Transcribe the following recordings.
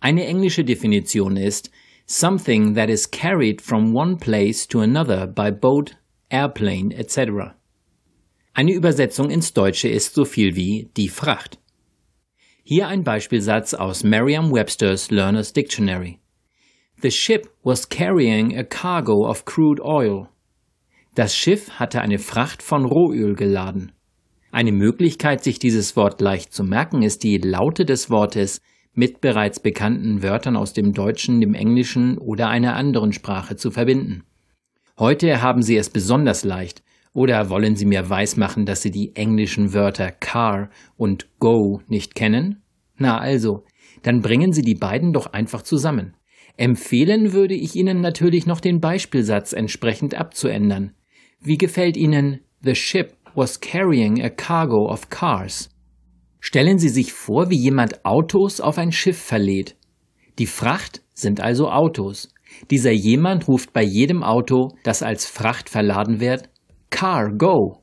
Eine englische Definition ist something that is carried from one place to another by boat, airplane, etc. Eine Übersetzung ins Deutsche ist so viel wie die Fracht. Hier ein Beispielsatz aus Merriam-Webster's Learner's Dictionary. The ship was carrying a cargo of crude oil. Das Schiff hatte eine Fracht von Rohöl geladen. Eine Möglichkeit, sich dieses Wort leicht zu merken, ist die Laute des Wortes mit bereits bekannten Wörtern aus dem Deutschen, dem Englischen oder einer anderen Sprache zu verbinden. Heute haben Sie es besonders leicht, oder wollen Sie mir weismachen, dass Sie die englischen Wörter car und go nicht kennen? Na also, dann bringen Sie die beiden doch einfach zusammen. Empfehlen würde ich Ihnen natürlich noch den Beispielsatz entsprechend abzuändern. Wie gefällt Ihnen The ship was carrying a cargo of cars? Stellen Sie sich vor, wie jemand Autos auf ein Schiff verlädt. Die Fracht sind also Autos. Dieser jemand ruft bei jedem Auto, das als Fracht verladen wird, Car, go!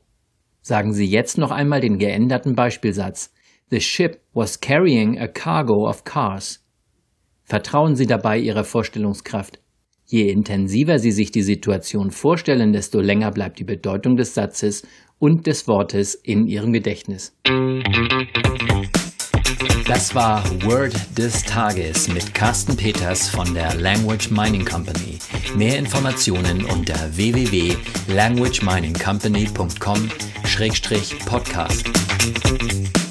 Sagen Sie jetzt noch einmal den geänderten Beispielsatz. The ship was carrying a cargo of cars. Vertrauen Sie dabei Ihrer Vorstellungskraft. Je intensiver Sie sich die Situation vorstellen, desto länger bleibt die Bedeutung des Satzes und des Wortes in Ihrem Gedächtnis. Das war Word des Tages mit Carsten Peters von der Language Mining Company. Mehr Informationen unter www.languageminingcompany.com-podcast.